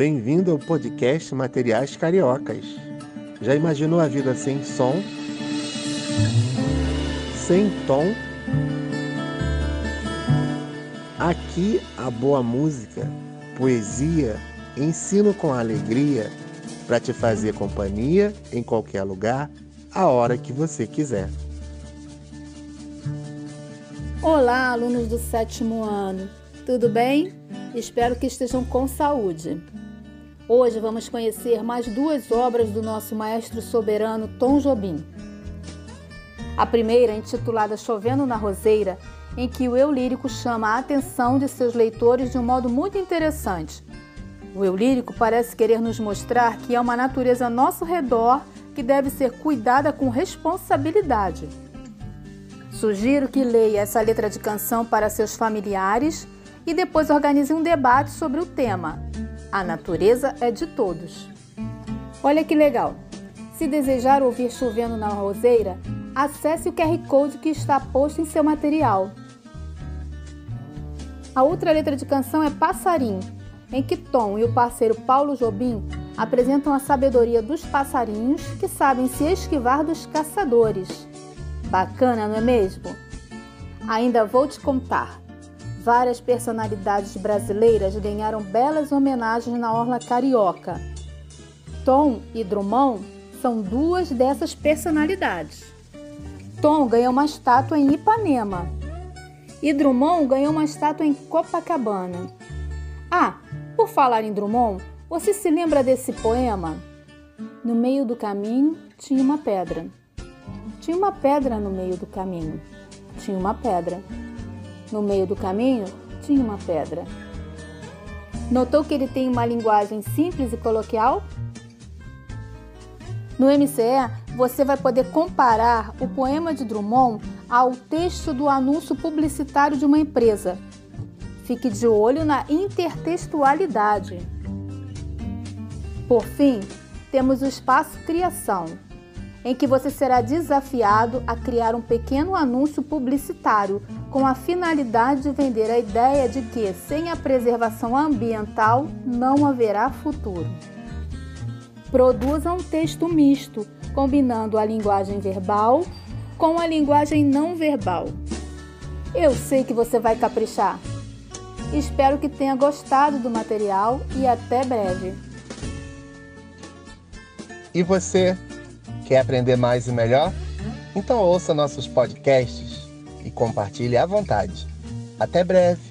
Bem-vindo ao podcast Materiais Cariocas. Já imaginou a vida sem som? Sem tom? Aqui a boa música, poesia, ensino com alegria para te fazer companhia em qualquer lugar, a hora que você quiser. Olá, alunos do sétimo ano. Tudo bem? Espero que estejam com saúde. Hoje vamos conhecer mais duas obras do nosso maestro soberano Tom Jobim. A primeira, intitulada Chovendo na Roseira, em que o eu lírico chama a atenção de seus leitores de um modo muito interessante. O eu lírico parece querer nos mostrar que é uma natureza ao nosso redor que deve ser cuidada com responsabilidade. Sugiro que leia essa letra de canção para seus familiares e depois organize um debate sobre o tema a natureza é de todos. Olha que legal! Se desejar ouvir chovendo na roseira, acesse o QR Code que está posto em seu material. A outra letra de canção é Passarim, em que Tom e o parceiro Paulo Jobim apresentam a sabedoria dos passarinhos que sabem se esquivar dos caçadores. Bacana, não é mesmo? Ainda vou te contar. Várias personalidades brasileiras ganharam belas homenagens na Orla Carioca. Tom e Drummond são duas dessas personalidades. Tom ganhou uma estátua em Ipanema e Drummond ganhou uma estátua em Copacabana. Ah, por falar em Drummond, você se lembra desse poema? No meio do caminho tinha uma pedra. Tinha uma pedra no meio do caminho. Tinha uma pedra. No meio do caminho tinha uma pedra. Notou que ele tem uma linguagem simples e coloquial? No MCE, você vai poder comparar o poema de Drummond ao texto do anúncio publicitário de uma empresa. Fique de olho na intertextualidade. Por fim, temos o espaço Criação em que você será desafiado a criar um pequeno anúncio publicitário com a finalidade de vender a ideia de que, sem a preservação ambiental, não haverá futuro. Produza um texto misto, combinando a linguagem verbal com a linguagem não verbal. Eu sei que você vai caprichar. Espero que tenha gostado do material e até breve. E você? Quer aprender mais e melhor? Então ouça nossos podcasts e compartilhe à vontade. Até breve!